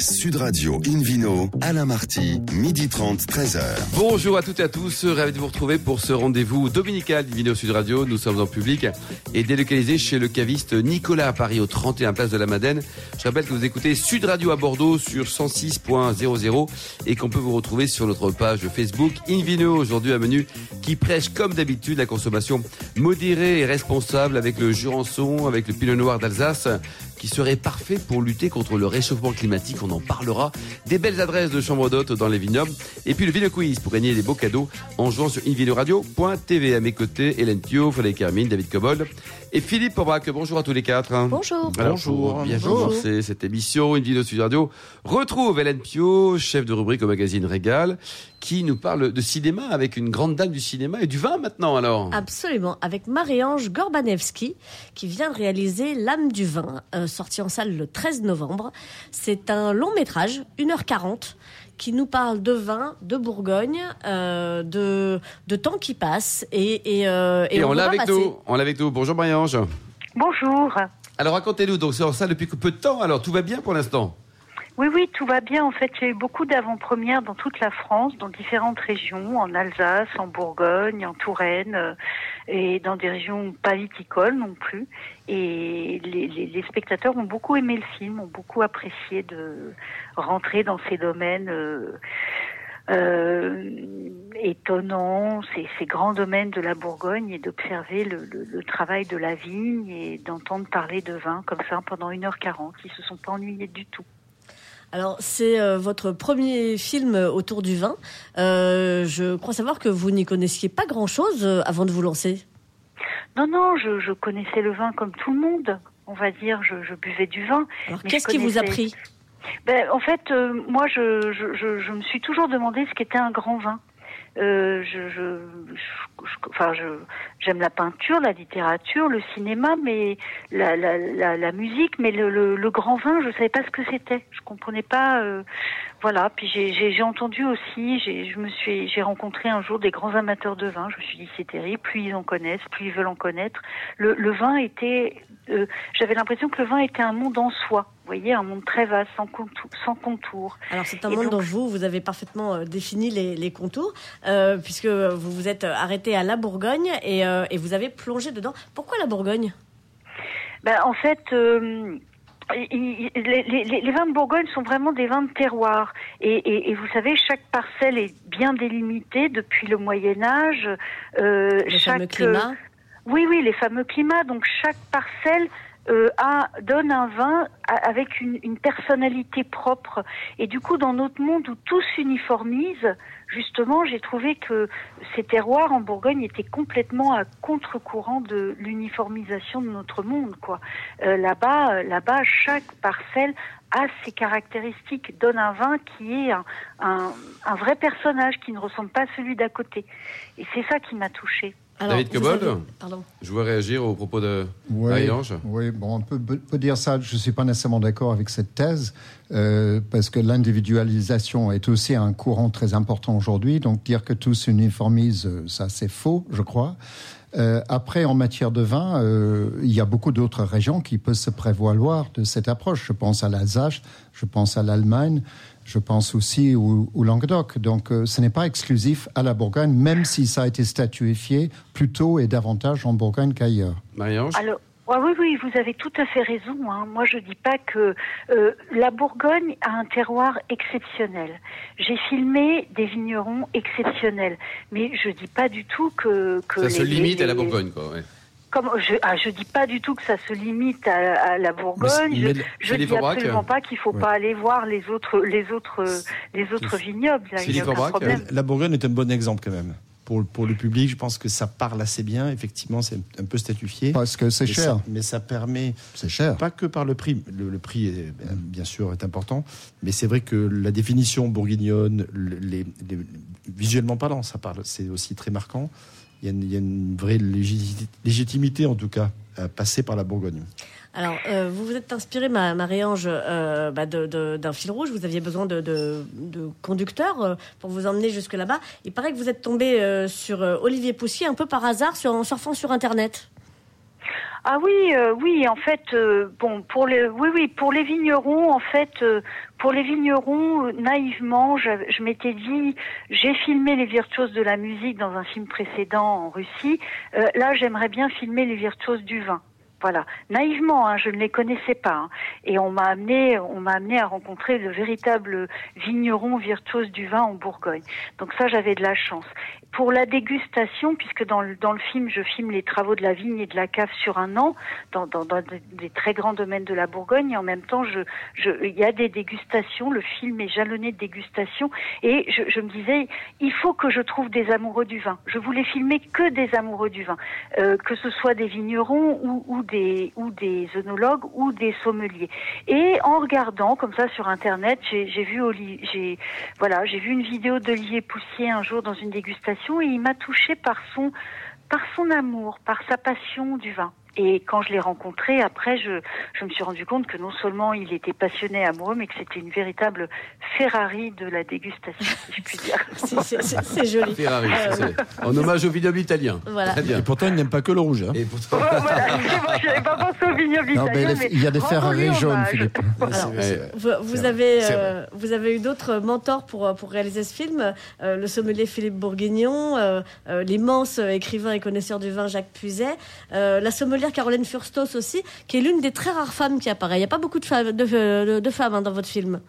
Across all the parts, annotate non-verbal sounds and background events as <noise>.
Sud Radio Invino, Alain Marty, midi 30, 13h. Bonjour à toutes et à tous, ravi de vous retrouver pour ce rendez-vous dominical d'Invino Sud Radio. Nous sommes en public et délocalisé chez le caviste Nicolas à Paris, au 31 place de la Madeleine. Je rappelle que vous écoutez Sud Radio à Bordeaux sur 106.00 et qu'on peut vous retrouver sur notre page Facebook Invino. Aujourd'hui, un menu qui prêche comme d'habitude la consommation modérée et responsable avec le Jurançon, avec le Pinot Noir d'Alsace qui serait parfait pour lutter contre le réchauffement climatique. On en parlera. Des belles adresses de chambre d'hôtes dans les vignobles. Et puis le Vino Quiz pour gagner des beaux cadeaux en jouant sur invinoradio.tv. À mes côtés, Hélène Pio, Frédéric Hermine, David Cobol et Philippe Aubrac. Bonjour à tous les quatre. Bonjour. Alors, Bonjour. bien commencer cette émission, une vidéo sur radio, retrouve Hélène Pio, chef de rubrique au magazine Régal, qui nous parle de cinéma avec une grande dame du cinéma et du vin maintenant alors. Absolument, avec Marie-Ange Gorbanewski, qui vient de réaliser L'âme du vin, euh, sorti en salle le 13 novembre. C'est un long métrage, 1h40, qui nous parle de vin, de Bourgogne, euh, de, de temps qui passe. Et, et, euh, Et, on veut l'a avec passer. nous. On l'a avec nous. Bonjour Marie-Ange. Bonjour. Alors racontez-nous, donc c'est en salle depuis peu de temps, alors tout va bien pour l'instant? Oui, oui, tout va bien. En fait, il y a eu beaucoup d'avant-premières dans toute la France, dans différentes régions, en Alsace, en Bourgogne, en Touraine, euh, et dans des régions pas viticoles non plus. Et les, spectateurs ont beaucoup aimé le film, ont beaucoup apprécié de rentrer dans ces domaines. euh, euh, étonnants, ces, grands domaines de la Bourgogne et d'observer le travail de la vigne et d'entendre parler de vin comme ça pendant 1h40. Ils se sont pas ennuyés du tout. Alors, c'est euh, votre premier film autour du vin. Euh, je crois savoir que vous n'y connaissiez pas grand-chose euh, avant de vous lancer. Non, non, je, je connaissais le vin comme tout le monde. On va dire, je, je buvais du vin. Alors, qu'est-ce qui vous a pris? Ben, en fait, euh, moi, je, je, me suis toujours demandé ce qu'était un grand vin. Euh, je, je, enfin, j'aime la peinture, la littérature, le cinéma, mais la, la, la, la musique, mais le, le, le grand vin, je savais pas ce que c'était. Je comprenais pas. euh, voilà. Puis j'ai, entendu aussi. J'ai, je me suis, j'ai rencontré un jour des grands amateurs de vin. Je me suis dit c'est terrible. Plus ils en connaissent, plus ils veulent en connaître. Le, le vin était. euh, j'avais l'impression que le vin était un monde en soi. Vous voyez, un monde très vaste, sans contour. Sans contour. Alors c'est un Et monde donc- dont vous, vous avez parfaitement euh, défini les, les contours, euh, puisque vous vous êtes arrêté à la Bourgogne et, euh, et vous avez plongé dedans. Pourquoi la Bourgogne? Ben, en fait, euh, les, les- les vins de Bourgogne sont vraiment des vins de terroir. Et, et- et vous savez, chaque parcelle est bien délimitée depuis le Moyen Âge. Euh, Le chaque, fameux climat Oui, oui, les fameux climats. Donc chaque parcelle euh, a, donne un vin a- avec une, une personnalité propre. Et du coup, dans notre monde où tout s'uniformise, justement, j'ai trouvé que ces terroirs en Bourgogne étaient complètement à contre-courant de l'uniformisation de notre monde. Quoi. Euh, là-bas, euh, là-bas, chaque parcelle a ses caractéristiques, donne un vin qui est un, un, un vrai personnage, qui ne ressemble pas à celui d'à côté. Et c'est ça qui m'a touchée. David vous Cobol avez- Pardon. Je veux réagir au propos de Oui, oui, bon, on peut, peut dire ça. Je ne suis pas nécessairement d'accord avec cette thèse, euh, parce que l'individualisation est aussi un courant très important aujourd'hui. Donc dire que tout s'uniformise, euh, ça c'est faux, je crois. Euh, après, en matière de vin, euh, il y a beaucoup d'autres régions qui peuvent se prévaloir de cette approche. Je pense à l'Alsace, je pense à l'Allemagne, je pense aussi au, au Languedoc. Donc, euh, ce n'est pas exclusif à la Bourgogne, même si ça a été statuifié plutôt et davantage en Bourgogne qu'ailleurs. Marie-Ange oui, oui, vous avez tout à fait raison. hein. Moi, je dis pas que euh, la Bourgogne a un terroir exceptionnel. J'ai filmé des vignerons exceptionnels, mais je dis pas du tout que, que Ça les- se limite les- à la les- Bourgogne, quoi. ouais. Comme je, ah, je dis pas du tout que ça se limite à, à la Bourgogne. Mais- je mais- je Philippe dis absolument pas qu'il faut ouais. pas aller voir les autres, les autres, les autres vignobles. Il y a Philippe aucun Aubrac, problème. La Bourgogne est un bon exemple quand même. Pour, pour le public, je pense que ça parle assez bien. Effectivement, c'est un peu statufié. Parce que c'est cher. ça- mais ça permet, C'est cher. pas que par le prix. Le, le prix, est, bien- sûr, est important. Mais c'est vrai que la définition bourguignonne, le- les, les- visuellement parlant, ça parle, c'est aussi très marquant. Il y a une, vraie légiti- légitimité, en tout cas, à passer par la Bourgogne. Alors, euh, vous vous êtes inspiré, ma- Marie-Ange, euh, bah, d'un fil rouge. Vous aviez besoin de, conducteurs euh, pour vous emmener jusque là-bas. Il paraît que vous êtes tombé sur Olivier Poussier un peu par hasard sur, en surfant sur Internet. Ah oui, euh, oui, en fait, euh, bon, pour les, oui, oui, pour les vignerons, en fait, euh, pour les vignerons, naïvement, je, je m'étais dit, j'ai filmé les virtuoses de la musique dans un film précédent en Russie. Là, j'aimerais bien filmer les virtuoses du vin. Voilà, naïvement, hein, je ne les connaissais pas, hein. et on m'a amené, on m'a amené à rencontrer le véritable vigneron virtuose du vin en Bourgogne. Donc ça, j'avais de la chance. Pour la dégustation, puisque dans le, dans le film, je filme les travaux de la vigne et de la cave sur un an, dans, dans, dans des, très grands domaines de la Bourgogne, et en même temps, je, je, il y a des dégustations. Le film est jalonné de dégustations, et je, je me disais, il faut que je trouve des amoureux du vin. Je voulais filmer que des amoureux du vin, euh, que ce soit des vignerons ou, ou ou des œnologues ou des sommeliers. Et en regardant comme ça sur internet, j'ai vu j'ai voilà, j'ai vu une vidéo d'Olivier Poussier un jour dans une dégustation et il m'a touché par son par son amour, par sa passion du vin. Et quand je l'ai rencontré, après, je, je me suis rendu compte que non seulement il était passionné, amoureux, mais que c'était une véritable Ferrari de la dégustation, si je puis dire. <laughs> C'est- joli. Ferrari, Euh, c'est- en hommage au vignoble italien. Voilà. Très bien. Et pourtant, il n'aime pas que le rouge. hein. Et pourtant- voilà, je n'avais pas pensé au vignoble Non, italien, il y a des Ferrari jaunes. Philippe. <laughs> Alors, Ouais. vous, avez, euh, vous avez eu d'autres mentors pour, euh, pour réaliser ce film. Euh, le sommelier Philippe Bourguignon, euh, euh, l'immense écrivain et connaisseur du vin Jacques Puiset, euh, la sommelière Caroline Furstos aussi, qui est l'une des très rares femmes qui apparaît. Il n'y a pas beaucoup de femmes, de, de- de femmes hein, dans votre film.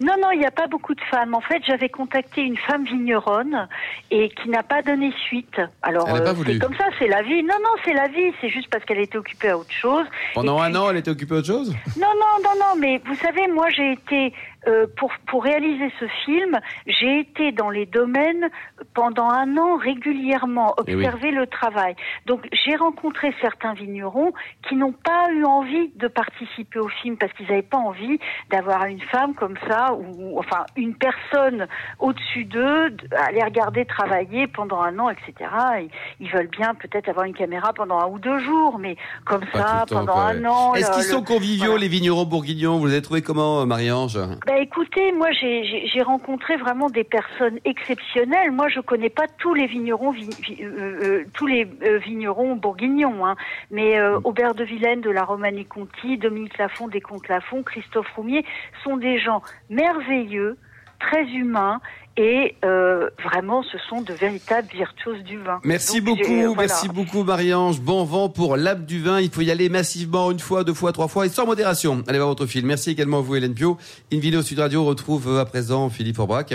Non, non, il n'y a pas beaucoup de femmes. En fait, j'avais contacté une femme vigneronne et qui n'a pas donné suite. Alors, Elle n'a pas euh, voulu. c'est comme ça, c'est la vie. Non, non, c'est la vie. C'est juste parce qu'elle était occupée à autre chose. Pendant un an, elle était occupée à autre chose? Non, non, non, non, mais vous savez, moi j'ai été, euh, pour, pour réaliser ce film, j'ai été dans les domaines pendant un an régulièrement, Eh oui. observer le travail. Donc j'ai rencontré certains vignerons qui n'ont pas eu envie de participer au film parce qu'ils n'avaient pas envie d'avoir une femme comme ça, ou enfin une personne au-dessus d'eux, à les regarder travailler pendant un an, etc. Et ils veulent bien peut-être avoir une caméra pendant un ou deux jours, mais comme Pas ça, temps, pendant quoi, un an. Est-ce qu'ils le- sont conviviaux, voilà. les vignerons bourguignons? Vous les avez trouvés comment, Marie-Ange Bah écoutez, moi j'ai- rencontré vraiment des personnes exceptionnelles. Moi je connais pas tous les vignerons, vi- vi- euh, euh, tous les euh, vignerons bourguignons, hein. mais euh, Aubert de Vilaine de la Romanie Conti, Dominique Lafont des Comtes Lafont, Christophe Roumier sont des gens merveilleux, très humains et euh, vraiment ce sont de véritables virtuoses du vin. Merci Donc, beaucoup, voilà. merci beaucoup Marie-Ange. Bon vent pour l'âme du vin. Il faut y aller massivement, une fois, deux fois, trois fois et sans modération. Allez voir votre film. Merci également à vous, Hélène Pio. Invino Sud Radio retrouve euh, à présent Philippe Aubrac,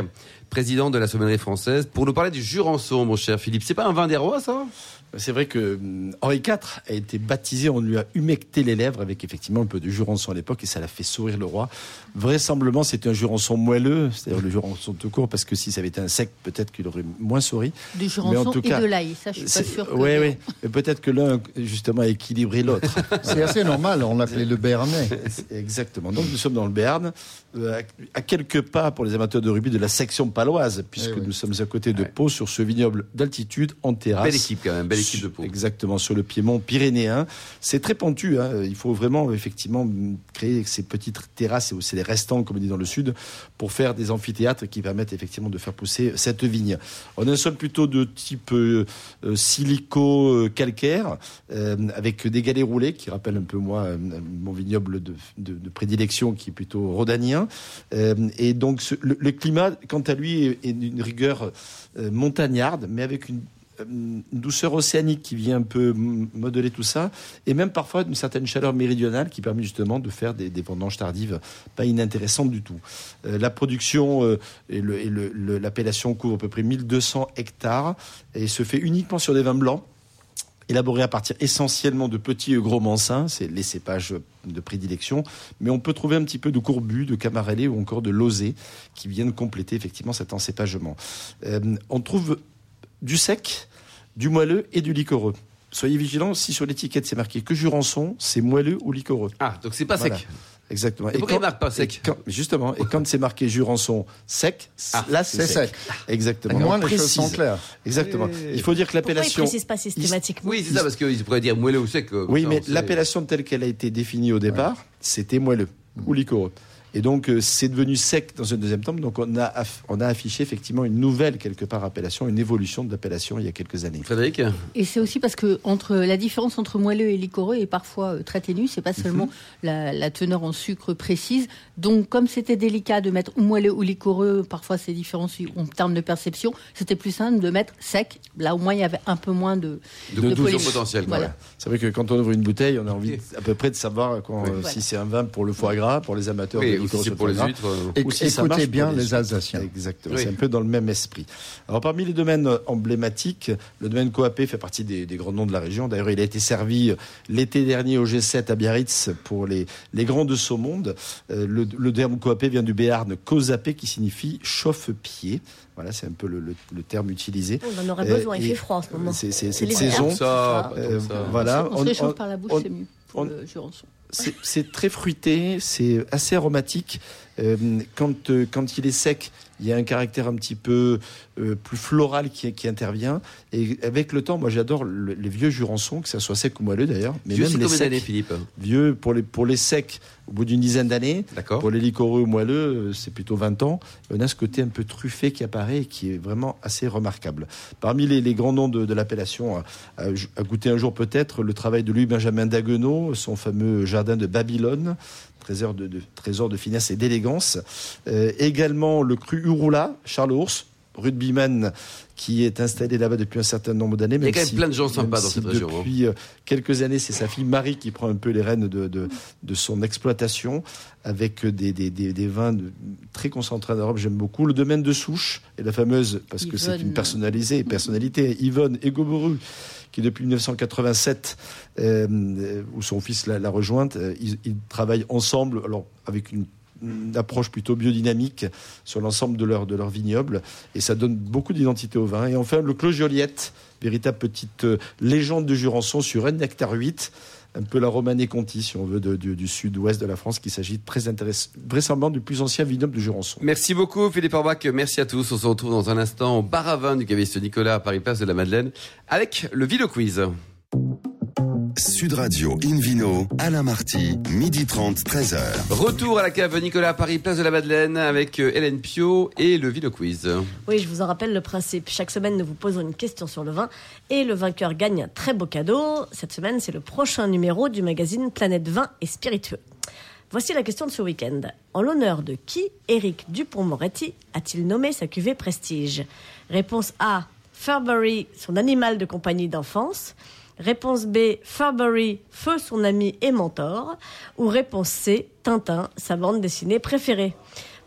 président de la sommellerie française, pour nous parler du Jurançon, mon cher Philippe. C'est pas un vin des rois, ça? C'est vrai que hum, Henri IV a été baptisé, on lui a humecté les lèvres avec effectivement un peu de jurançon à l'époque et ça l'a fait sourire le roi. Vraisemblablement, c'était un jurançon moelleux, c'est-à-dire le jurançon tout court, parce que si ça avait été un sec, peut-être qu'il aurait moins souri. Du Mais en jurançon tout et cas, de l'ail, ça je suis pas sûre que... Oui, oui. Mais peut-être que l'un, justement, a équilibré l'autre. <laughs> C'est assez normal, on l'appelait le Béarnais. Exactement. Donc nous sommes dans le Béarn, euh, à quelques pas pour les amateurs de rugby de la section paloise, puisque Eh oui. nous sommes à côté de. Pau sur ce vignoble d'altitude en terrasse. Belle équipe quand même, belle équipe de Pau. Exactement, sur le piémont pyrénéen. C'est très pentu. hein. Il faut vraiment, effectivement, créer ces petites terrasses et aussi les restants, comme on dit dans le sud, pour faire des amphithéâtres qui permettent effectivement de faire pousser cette vigne. On a un sol plutôt de type euh, euh, silico-calcaire, euh, avec des galets roulés qui rappellent un peu moi mon vignoble de, de- de prédilection qui est plutôt rhodanien. Euh, et donc ce- le, le climat, quant à lui, est d'une rigueur montagnarde, mais avec une une douceur océanique qui vient un peu modeler tout ça, et même parfois une certaine chaleur méridionale qui permet justement de faire des, vendanges tardives pas inintéressantes du tout. Euh, la production euh, et et le- l'appellation couvre à peu près 1200 hectares et se fait uniquement sur des vins blancs élaborés à partir essentiellement de petits et gros mansins, c'est les cépages de prédilection, mais on peut trouver un petit peu de courbu, de camarelé ou encore de lozé qui viennent compléter effectivement cet encépagement. Euh, on trouve du sec, du moelleux et du liquoreux. Soyez vigilants, si sur l'étiquette c'est marqué que jurançon, c'est moelleux ou liquoreux. Ah, donc c'est pas Voilà. sec. Exactement. Et pourquoi il marque pas sec et quand- Justement, et quand c'est marqué jurançon sec, Ah, là C'est c'est sec. sec. Exactement. Moins, les choses sont claires. Exactement. Il faut dire que Pourquoi ils ne l'appellation. précisent pas systématiquement Oui, c'est ça, parce qu'ils pourraient dire moelleux ou sec. euh, Oui, mais l'appellation telle qu'elle a été définie au départ, c'était moelleux ou liquoreux. Et donc, euh, c'est devenu sec dans un deuxième temps. Donc, on a, on a affiché effectivement une nouvelle, quelque part, appellation, une évolution de l'appellation il y a quelques années. Frédéric Et c'est aussi parce que entre la différence entre moelleux et liquoreux est parfois euh, très ténue. C'est pas Mhm. seulement la, la teneur en sucre précise. Donc, comme c'était délicat de mettre ou moelleux ou liquoreux, parfois ces différences en termes de perception, c'était plus simple de mettre sec. Là, au moins, il y avait un peu moins de, De de potentiel. Voilà. C'est vrai que quand on ouvre une bouteille, on a envie à peu près de savoir quand, Oui. euh, Voilà. si c'est un vin pour le foie gras, pour les amateurs Oui, de ou liqueurs si c'est pour les huîtres. euh, Et- Ou si écoutez bien les huîtres. Alsaciens. Exactement, Oui. c'est un peu dans le même esprit. Alors parmi les domaines euh, emblématiques, le domaine coapé fait partie des, des grands noms de la région. D'ailleurs, il a été servi euh, l'été dernier au G7 à Biarritz pour les, les grands de ce monde. Euh, le, le terme coapé vient du béarn cosapé qui signifie chauffe-pied. Voilà, c'est un peu le, le- le terme utilisé. On en aurait Euh, besoin, il fait froid en ce moment. C'est c'est- C'est cette saison. Ça, Euh, voilà, on, se on- réchauffe on- par la bouche, on- c'est mieux pour on- le Jurançon. C'est très fruité, c'est assez aromatique. Euh, quand, euh, quand il est sec, il y a un caractère un petit peu euh, plus floral qui, qui intervient. Et avec le temps, moi j'adore le- les vieux jurançons, que ça soit sec ou moelleux d'ailleurs. Mais Vieux, même les secs, Philippe vieux pour les, pour les secs, au bout d'une dizaine d'années. D'accord. Pour les liquoreux ou moelleux, c'est plutôt 20 ans. On a ce côté un peu truffé qui apparaît et qui est vraiment assez remarquable. Parmi les, les grands noms de, de l'appellation, à, à- à goûter un jour peut-être, le travail de Louis-Benjamin Daguenot, son fameux jardin de Babylone, trésor de, de- trésor de finesse et d'élégance. Euh, également le cru Urula, Charles Ours, rugbyman qui est installé là-bas depuis un certain nombre d'années. Il y a quand même si- plein de gens sympas dans si cette région. hein. Depuis euh, quelques années, c'est sa fille Marie qui prend un peu les rênes de, de, de son exploitation avec des, des, des, des vins de- très concentrés en Europe. J'aime beaucoup. Le domaine de Souche et la fameuse, parce que c'est une personnalisée, personnalité, Yvonne Egoboru, qui depuis 1987, euh, euh, où son fils l'a rejointe, euh, ils, travaillent ensemble, alors avec une approche plutôt biodynamique sur l'ensemble de leur, vignoble et ça donne beaucoup d'identité au vin. Et enfin, le Clos Joliette, véritable petite légende de Jurançon sur un nectar 8, un peu la Romanée Conti, si on veut, du, du sud-ouest de la France, qui s'agit très intéressant, vraisemblablement du plus ancien vignoble de Jurançon. Merci beaucoup Philippe Orbach, merci à tous. On se retrouve dans un instant au bar à vin du caviste Nicolas à Paris Place de la Madeleine avec le Vino Quiz. Sud Radio Invino, Alain Marty, midi 30, 13h. Retour à la cave Nicolas à Paris Place de la Madeleine avec euh, Hélène Pio et le Vino Quiz. Oui, je vous en rappelle le principe. Chaque semaine, nous vous posons une question sur le vin et le vainqueur gagne un très beau cadeau. Cette semaine, c'est le prochain numéro du magazine Planète Vin et Spiritueux. Voici la question de ce week-end. En l'honneur de qui Éric Dupont-Moretti a-t-il nommé sa cuvée Prestige? Réponse A. Furbury, son animal de compagnie d'enfance. Réponse B. Furbury, feu son ami et mentor. Ou réponse C. Tintin, sa bande dessinée préférée.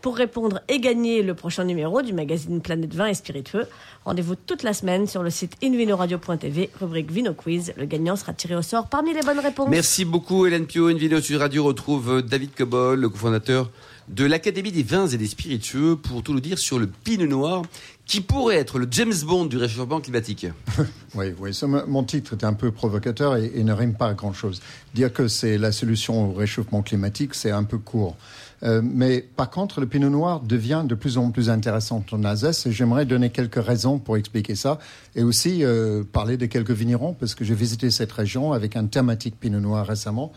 Pour répondre et gagner le prochain numéro du magazine Planète Vin et Spiritueux, rendez-vous toute la semaine sur le site invinoradio.tv, rubrique Vino Quiz. Le gagnant sera tiré au sort parmi les bonnes réponses. Merci beaucoup Hélène Pio. Une vidéo sur Radio retrouve euh, David Cobol, le cofondateur de l'Académie des vins et des spiritueux, pour tout nous dire sur le pinot noir, qui pourrait être le James Bond du réchauffement climatique? <laughs> Oui, oui. mon titre est un peu provocateur et, ne rime pas à grand chose. Dire que c'est la solution au réchauffement climatique, c'est un peu court. Euh, mais par contre, le pinot noir devient de plus en plus intéressant en Alsace et j'aimerais donner quelques raisons pour expliquer ça et aussi euh, parler de quelques vignerons parce que j'ai visité cette région avec un thématique pinot noir récemment.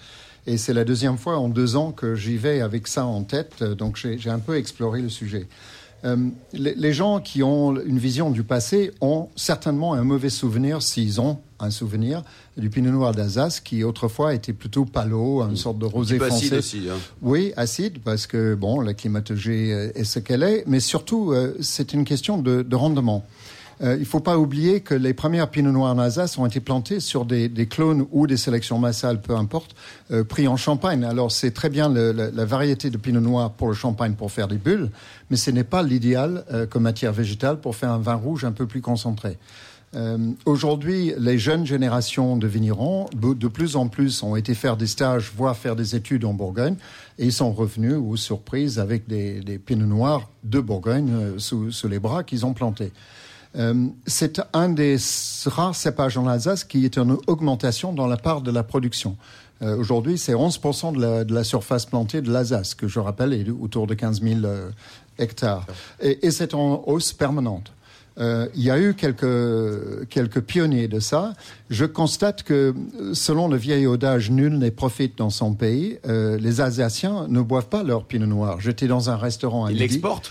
Et c'est la deuxième fois en deux ans que j'y vais avec ça en tête, euh, donc j'ai un peu exploré le sujet. Euh, les, les gens qui ont une vision du passé ont certainement un mauvais souvenir, s'ils ont un souvenir, du Pinot Noir d'Alsace, qui autrefois était plutôt palo, une sorte de rosé acide foncé. aussi. hein. Oui, acide, parce que bon, la climatologie euh, est ce qu'elle est, mais surtout, euh, c'est une question de, de rendement. Euh, il ne faut pas oublier que les premières Pinot Noirs en Alsace ont été plantées sur des, des clones ou des sélections massales, peu importe, euh, pris en Champagne. Alors c'est très bien le- la, la variété de Pinot Noir pour le Champagne pour faire des bulles, mais ce n'est pas l'idéal euh, comme matière végétale pour faire un vin rouge un peu plus concentré. Euh, Aujourd'hui, les jeunes générations de vignerons, de plus en plus, ont été faire des stages, voire faire des études en Bourgogne, et ils sont revenus, ou surprises, avec des, des pinots noirs de Bourgogne euh, sous, sous les bras qu'ils ont plantés. Euh, c'est un des rares cépages en Alsace qui est en augmentation dans la part de la production. Euh, Aujourd'hui, c'est 11% de la, de la surface plantée de l'Alsace, que je rappelle est autour de 15 000 euh, hectares. Et, et c'est en hausse permanente. Euh, il y a eu quelques, quelques pionniers de ça. Je constate que, selon le vieil adage, nul n'est profite dans son pays. Euh, les Alsaciens ne boivent pas leur pinot noir. J'étais dans un restaurant à Ils l'exportent?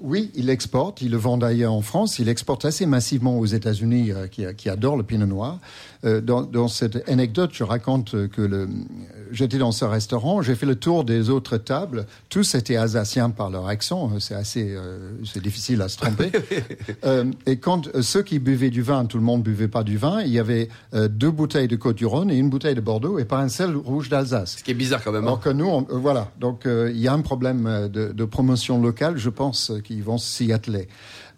Oui, il exporte. Il le vend d'ailleurs en France. Il exporte assez massivement aux États-Unis, euh, qui, qui adorent le pinot noir. Euh, dans, dans cette anecdote, je raconte que le, j'étais dans ce restaurant, j'ai fait le tour des autres tables. Tous étaient alsaciens par leur accent. C'est assez, euh, c'est difficile à se tromper. <laughs> Euh, et quand euh, ceux qui buvaient du vin, tout le monde buvait pas du vin. Il y avait euh, deux bouteilles de Côte-du-Rhône et une bouteille de Bordeaux et pas un seul rouge d'Alsace. Ce qui est bizarre quand même. hein. Alors que nous, on- euh, voilà. Donc, euh, il y a un problème euh, de, de promotion locale, je pense, qu'ils vont s'y atteler.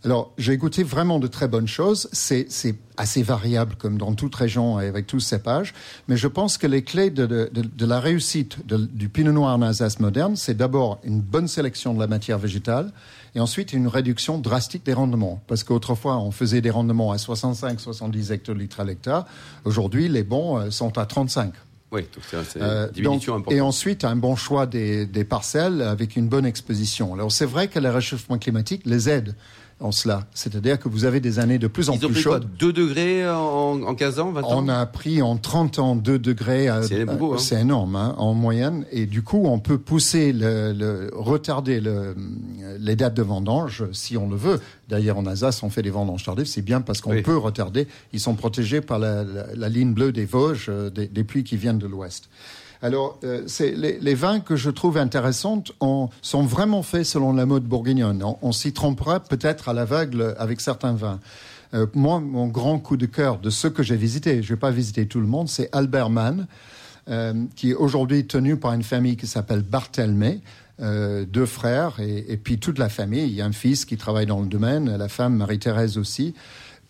Alors, j'ai goûté vraiment de très bonnes choses. C'est assez variable, comme dans toute région et avec tous cépages. Mais je pense que les clés de, de, la réussite du pinot noir en Alsace moderne, c'est d'abord une bonne sélection de la matière végétale et ensuite une réduction drastique des rendements. Parce qu'autrefois, on faisait des rendements à 65-70 hectolitres à l'hectare. Aujourd'hui, les bons euh, sont à 35. Oui, donc c'est c'est Euh, une diminution donc, importante. et ensuite, un bon choix des, des parcelles avec une bonne exposition. Alors, c'est vrai que le réchauffement climatique les aide en cela. C'est-à-dire que vous avez des années de plus en Ils ont plus pris quoi chaudes. 2 degrés en, en 15 ans, 20 ans On a pris en 30 ans 2 degrés. à- C'est hein. Énorme, hein, en moyenne. Et du coup, on peut pousser, le, le- retarder le, les dates de vendange si on le veut. D'ailleurs, en Alsace, on fait des vendanges tardives. C'est bien parce qu'on Oui. peut retarder. Ils sont protégés par la, la- la ligne bleue des Vosges, euh, des, des pluies qui viennent de l'ouest. Alors, euh, les, les vins que je trouve intéressants ont- sont vraiment faits selon la mode bourguignonne. On, on s'y trompera peut-être à l'aveugle avec certains vins. Euh, moi, mon grand coup de cœur de ceux que j'ai visités, je vais pas visiter tout le monde, c'est Albert Mann, euh, qui est aujourd'hui tenu par une famille qui s'appelle Barthelmé, euh, deux frères et, et puis toute la famille. Il y a un fils qui travaille dans le domaine, la femme Marie-Thérèse aussi.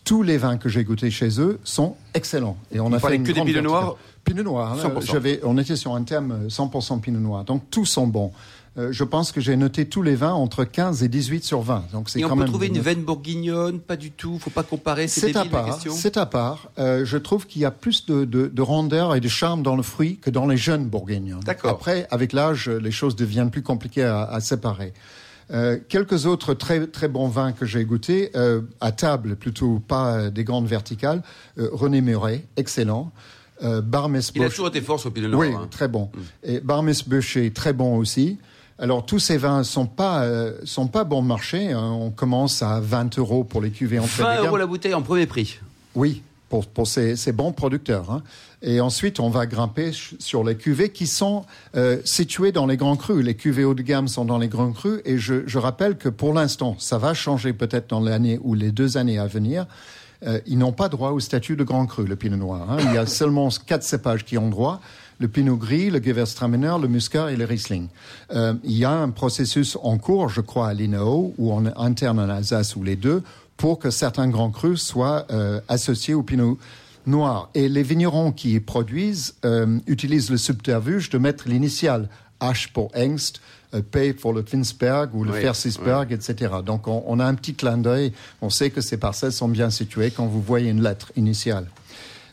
Tous les vins que j'ai goûtés chez eux sont excellents. Et on Vous a fait une que des verticale. noirs Pinot noir. là, 100%. j'avais- on était sur un thème euh, 100% pinot noir. Donc tous sont bons. Euh, je pense que j'ai noté tous les vins entre 15 et 18 sur 20. Donc c'est Et on quand peut même trouver une veine bourguignonne? Pas du tout. Faut pas comparer. C'est à part. C'est à part. Euh, je trouve qu'il y a plus de, de, de rondeur et de charme dans le fruit que dans les jeunes bourguignons. D'accord. Après, avec l'âge, les choses deviennent plus compliquées à, à séparer. Euh, quelques autres très très bons vins que j'ai goûtés euh, à table, plutôt pas euh, des grandes verticales. Euh, René Muret, excellent. Euh, Barmes Il a toujours été fort sur pinot noir. oui, hein. très bon. Et Barmes très bon aussi. Alors tous ces vins sont pas euh, sont pas bon marché. hein. On commence à 20 euros pour les cuvées entrée 20 de gamme. euros la bouteille en premier prix. Oui, pour, pour ces, ces bons producteurs. hein. Et ensuite, on va grimper sur les cuvées qui sont euh, situées dans les grands crus. Les cuvées haut de gamme sont dans les grands crus. Et je, je rappelle que pour l'instant, ça va changer peut-être dans l'année ou les deux années à venir. Euh, ils n'ont pas droit au statut de grand cru, le pinot noir. hein. Il y a <laughs> seulement quatre cépages qui ont droit. Le pinot gris, le Gewürztraminer, le Muscat et le Riesling. Euh, il y a un processus en cours, je crois, à l'INAO, ou en interne en Alsace, ou les deux, pour que certains grands crus soient euh, associés au pinot noir. Et les vignerons qui y produisent euh, utilisent le subterfuge de mettre l'initiale H pour Engst, euh, P pour le Finsberg ou le Oui, Fersisberg, etc. Donc on, on a un petit clin d'œil. On sait que ces parcelles sont bien situées quand vous voyez une lettre initiale.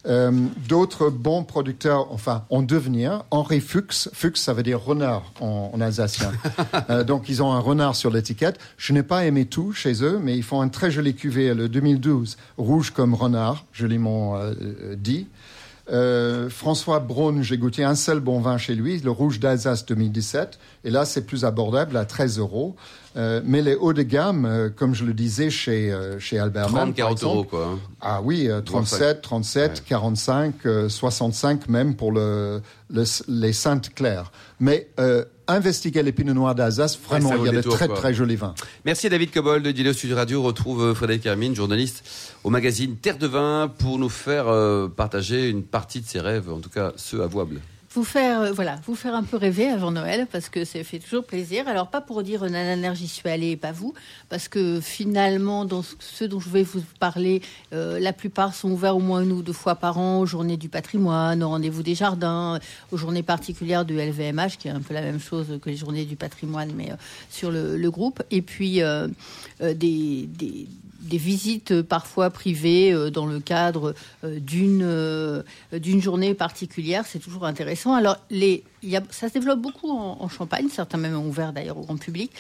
Euh, D'autres bons producteurs, enfin, en devenir, Henri Fuchs. Fuchs, ça veut dire renard en, en alsacien. <laughs> Euh, donc, ils ont un renard sur l'étiquette. Je n'ai pas aimé tout chez eux, mais ils font un très joli cuvée, le 2012, rouge comme renard, joliment euh, dit. Euh, François Braun, j'ai goûté un seul bon vin chez lui, le Rouge d'Alsace 2017. Et là, c'est plus abordable à 13 euros. Euh, mais les hauts de gamme, euh, comme je le disais chez, euh, chez Albert 30, Mann, par 40 exemple, euros, quoi. hein. ah oui, euh, 37, 37, 45, euh, 65 même pour le, le- les Saintes Claires. Mais investiguez les Pinots Noirs d'Alsace, vraiment, il y a le de détour, très quoi. très jolis vins. Merci à David Cobol de Dilo Sud Radio. Retrouve euh, Frédéric Hermine, journaliste au magazine Terre de Vin, pour nous faire euh, partager une partie de ses rêves, en tout cas ceux avouables. Vous faire, euh, voilà, vous faire un peu rêver avant Noël parce que ça fait toujours plaisir. Alors pas pour dire Nananer, j'y suis allée et pas vous, parce que finalement dans ce- ceux dont je vais vous parler, euh, la plupart sont ouverts au moins une ou deux fois par an, aux journées du patrimoine, au rendez-vous des jardins, aux journées particulières de LVMH, qui est un peu la même chose que les journées du patrimoine, mais euh, sur le, groupe. Et puis euh, euh, des des visites euh, parfois privées euh, dans le cadre euh, d'une d'une journée particulière, c'est toujours intéressant. Alors, les, ça se développe beaucoup en, Champagne, certains même ont ouvert d'ailleurs au grand public.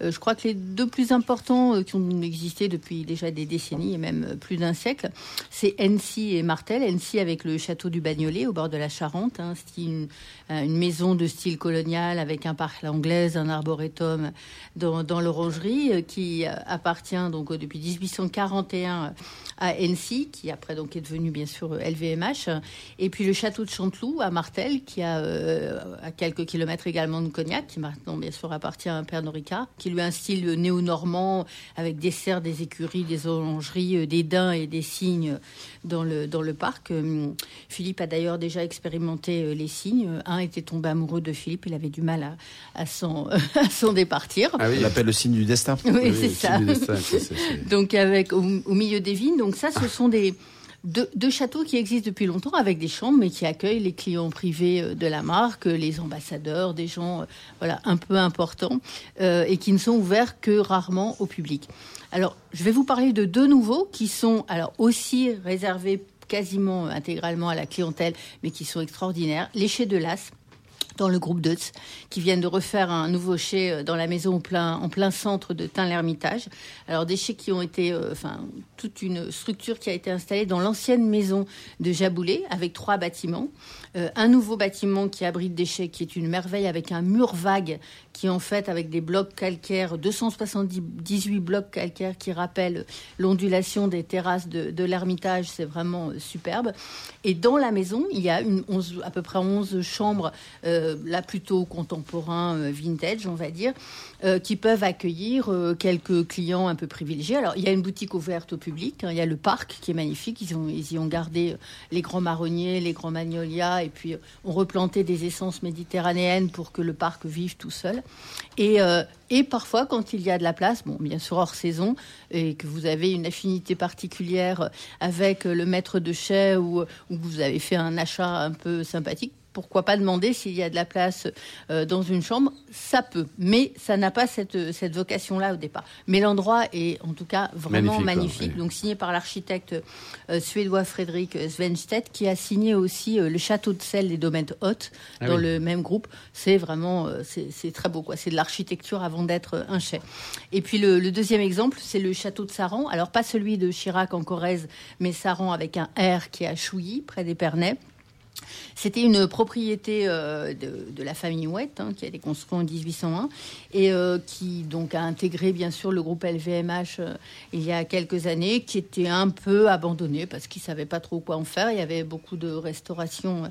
Je crois que les deux plus importants qui ont existé depuis déjà des décennies et même plus d'un siècle, c'est Annecy et Martel. Annecy avec le château du Bagnolet au bord de la Charente, hein, une, une, maison de style colonial avec un parc anglaise, un arboretum dans, dans l'orangerie qui appartient donc depuis 1841 à Annecy, qui après donc est devenu bien sûr LVMH, et puis le château de Chanteloup à Martel, qui a à quelques kilomètres également de Cognac, qui maintenant bien sûr appartient à Pernod Ricard, qui lui a un style néo-normand avec des serres, des écuries, des orangeries, euh, des daims et des cygnes dans le, dans le parc. Euh, Philippe a d'ailleurs déjà expérimenté euh, les cygnes. Un était tombé amoureux de Philippe, il avait du mal à, à s'en <laughs> départir. Ah oui, il appelle le signe du destin. Oui, c'est ça. Donc avec au, milieu des vignes, donc ça, ce sont des deux, châteaux qui existent depuis longtemps avec des chambres, mais qui accueillent les clients privés euh, de la marque, les ambassadeurs, des gens euh, voilà un peu importants euh, et qui ne sont ouverts que rarement au public. Alors, je vais vous parler de deux nouveaux qui sont alors aussi réservés quasiment intégralement à la clientèle, mais qui sont extraordinaires. Les de Las dans le groupe Deutz, qui viennent de refaire un nouveau chai euh, dans la maison en plein, en plein centre de Tain-l'Hermitage. Alors des chais qui ont été, euh, enfin, toute une structure qui a été installée dans l'ancienne maison de Jaboulet, avec trois bâtiments. Euh, un nouveau bâtiment qui abrite des chais, qui est une merveille, avec un mur vague, qui en fait, avec des blocs calcaires, 278 blocs calcaires qui rappellent l'ondulation des terrasses de, l'Ermitage, c'est vraiment superbe. Et dans la maison, il y a une à peu près 11 chambres euh, là plutôt contemporain, euh, vintage, on va dire, euh, qui peuvent accueillir quelques clients un peu privilégiés. Alors, il y a une boutique ouverte au public, hein. il y a le parc qui est magnifique, ils y ont gardé les grands marronniers, les grands magnolias, et puis ont replanté des essences méditerranéennes pour que le parc vive tout seul. Et, et parfois, quand il y a de la place, bon, bien sûr hors saison, et que vous avez une affinité particulière avec le maître de chais ou, ou vous avez fait un achat un peu sympathique, pourquoi pas demander s'il y a de la place euh, dans une chambre Ça peut, mais ça n'a pas cette, cette vocation-là au départ. Mais l'endroit est en tout cas vraiment magnifique. Donc signé par l'architecte euh, suédois Frédéric Svenstedt, qui a signé aussi euh, le château de sel des domaines hautes ah dans le même groupe. C'est vraiment c'est très beau quoi. C'est de l'architecture avant d'être un chai. Et puis le, le deuxième exemple, c'est le château de Saran. Alors pas celui de Chirac en Corrèze, mais Saran avec un R qui est à Chouilly, près d'Épernay. C'était une propriété euh, de, la famille Ouette, hein, qui a été construite en 1801 et euh, qui donc a intégré bien sûr le groupe LVMH euh, il y a quelques années, qui était un peu abandonné parce qu'ils savaient pas trop quoi en faire. Il y avait beaucoup de restauration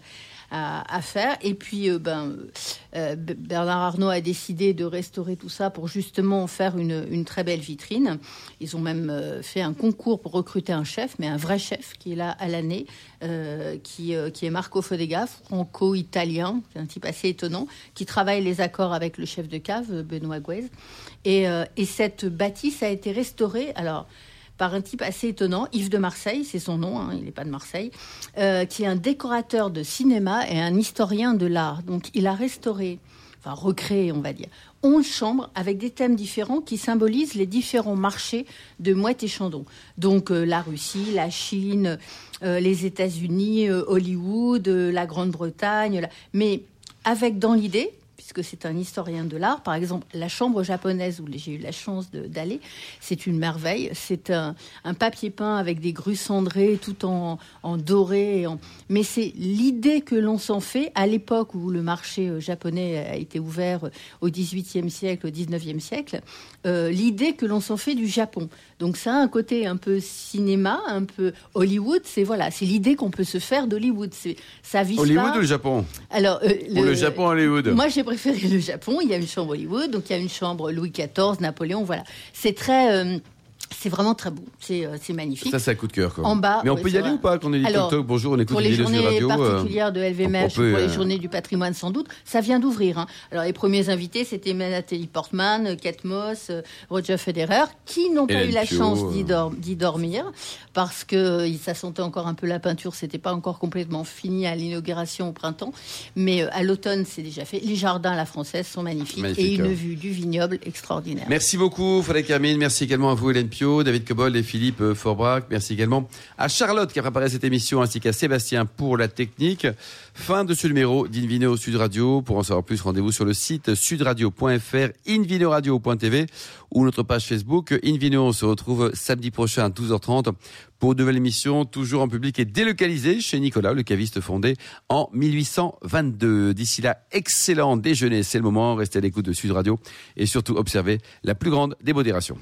à, faire. Et puis, euh, ben, euh, Bernard Arnault a décidé de restaurer tout ça pour justement faire une, une très belle vitrine. Ils ont même euh, fait un concours pour recruter un chef, mais un vrai chef qui est là à l'année, qui, qui est Marco Fodega, franco-italien, un type assez étonnant, qui travaille les accords avec le chef de cave, Benoît Gouez. Et, et cette bâtisse a été restaurée. Alors, par un type assez étonnant, Yves de Marseille, c'est son nom, hein, il n'est pas de Marseille, euh, qui est un décorateur de cinéma et un historien de l'art. Donc il a restauré, enfin recréé, on va dire, 11 chambres avec des thèmes différents qui symbolisent les différents marchés de Mouette et Chandon. Donc euh, la Russie, la Chine, euh, les États-Unis, Hollywood, la Grande-Bretagne, mais avec dans l'idée c'est un historien de l'art. Par exemple, la chambre japonaise où j'ai eu la chance d'aller, c'est une merveille. C'est un, papier peint avec des grues cendrées tout en, doré. Mais c'est l'idée que l'on s'en fait à l'époque où le marché euh, japonais a été ouvert au XVIIIe siècle, au XIXe siècle, euh, l'idée que l'on s'en fait du Japon. Donc ça a un côté un peu cinéma, un peu Hollywood. C'est voilà, c'est l'idée qu'on peut se faire d'Hollywood. C'est ça vise Hollywood ou le Japon? Alors euh, le, ou le Japon Hollywood. Moi j'ai préféré le Japon. Il y a une chambre Hollywood, donc il y a une chambre Louis XIV, Napoléon. Voilà, c'est très euh, c'est vraiment très beau, c'est euh, magnifique. Ça, c'est un coup de cœur. En bas. Mais on peut y aller ou pas quand on est dit toc bonjour, on écoute Pour les journées radio, euh, particulières de LVMH, pour les euh, journées du patrimoine sans doute, ça vient d'ouvrir. Hein. Alors les premiers invités, c'était Nathalie Portman, Kate Moss, Roger Federer, qui n'ont pas eu la chance d'y dormir parce que ça sentait encore un peu la peinture, c'était pas encore complètement fini à l'inauguration au printemps, mais à l'automne c'est déjà fait. Les jardins à la française sont magnifiques et une hein. vue du vignoble extraordinaire. Merci beaucoup, Frédéric Carmine. Merci également à vous, Hélène Pio. David Cobol et Philippe Forbrac. Merci également à Charlotte qui a préparé cette émission ainsi qu'à Sébastien pour la technique. Fin de ce numéro d'Invino Sud Radio. Pour en savoir plus, rendez-vous sur le site sudradio.fr, invinoradio.tv ou notre page Facebook Invino. On se retrouve samedi prochain à 12h30 pour une nouvelle émission, toujours en public et délocalisée chez Nicolas, le caviste fondé en 1822. D'ici là, excellent déjeuner, c'est le moment. Restez à l'écoute de Sud Radio et surtout observez la plus grande des modérations.